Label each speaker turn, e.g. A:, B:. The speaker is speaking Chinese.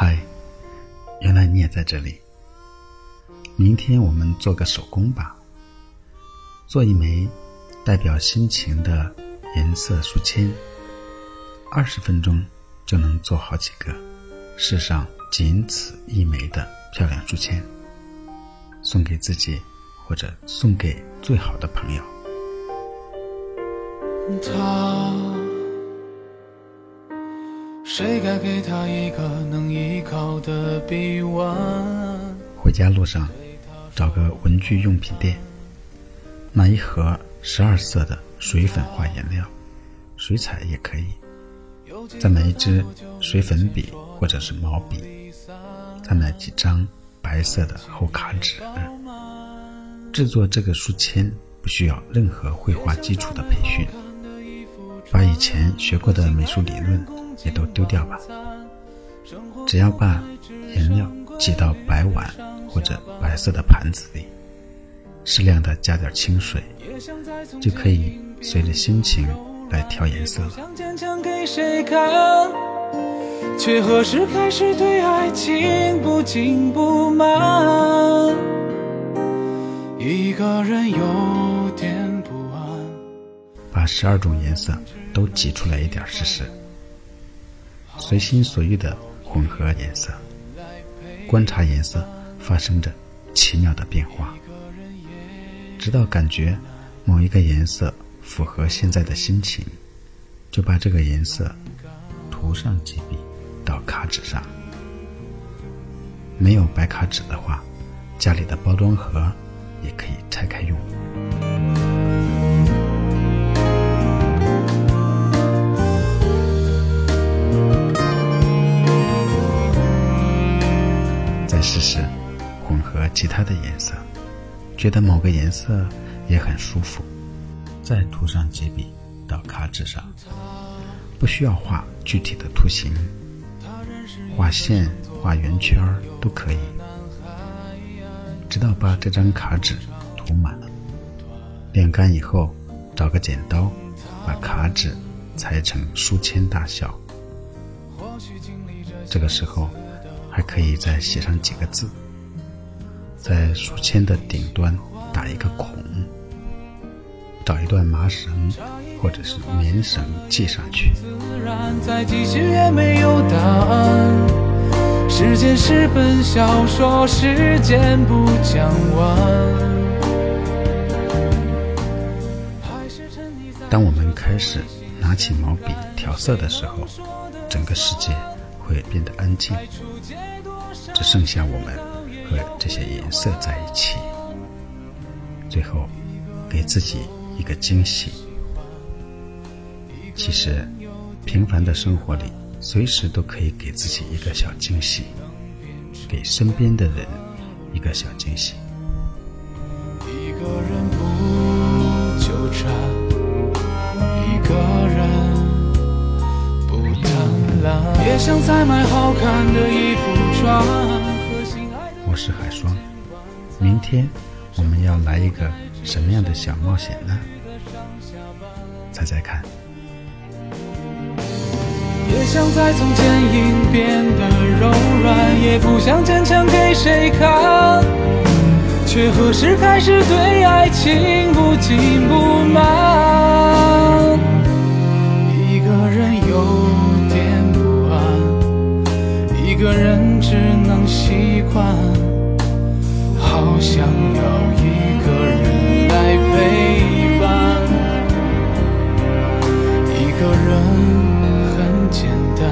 A: 嗨，原来你也在这里。明天我们做个手工吧，做一枚代表心情的颜色书签，二十分钟就能做好几个，世上仅此一枚的漂亮书签，送给自己或者送给最好的朋友。
B: 他。谁该给他一个能依靠的臂弯？
A: 回家路上，找个文具用品店，买一盒十二色的水粉画颜料，水彩也可以。再买一支水粉笔或者是毛笔，再买几张白色的厚卡纸。制作这个书签不需要任何绘画基础的培训，把以前学过的美术理论。也都丢掉吧，只要把颜料挤到白碗或者白色的盘子里，适量的加点清水，就可以随着心情来调颜色了。却何时开始对爱情不紧不慢？一个人有点不安。把十二种颜色都挤出来一点试试。随心所欲的混合颜色，观察颜色发生着奇妙的变化，直到感觉某一个颜色符合现在的心情，就把这个颜色涂上几笔到卡纸上。没有白卡纸的话，家里的包装盒也可以拆开用。再试试混合其他的颜色，觉得某个颜色也很舒服，再涂上几笔到卡纸上，不需要画具体的图形，画线、画圆圈都可以，直到把这张卡纸涂满了。晾干以后，找个剪刀，把卡纸裁成书签大小。这个时候。还可以再写上几个字，在书签的顶端打一个孔，找一段麻绳或者是棉绳系上去。时间是本小说，时间不讲完。当我们开始拿起毛笔调色的时候，整个世界。会变得安静，只剩下我们和这些颜色在一起。最后，给自己一个惊喜。其实，平凡的生活里，随时都可以给自己一个小惊喜，给身边的人一个小惊喜。我是海霜，明天我们要来一个什么样的小冒险呢？猜猜看。也想在从坚硬变得柔软，也不想坚强给谁看，却何时开始对爱情不紧不慢？想要一个人来陪伴。一个人很简单，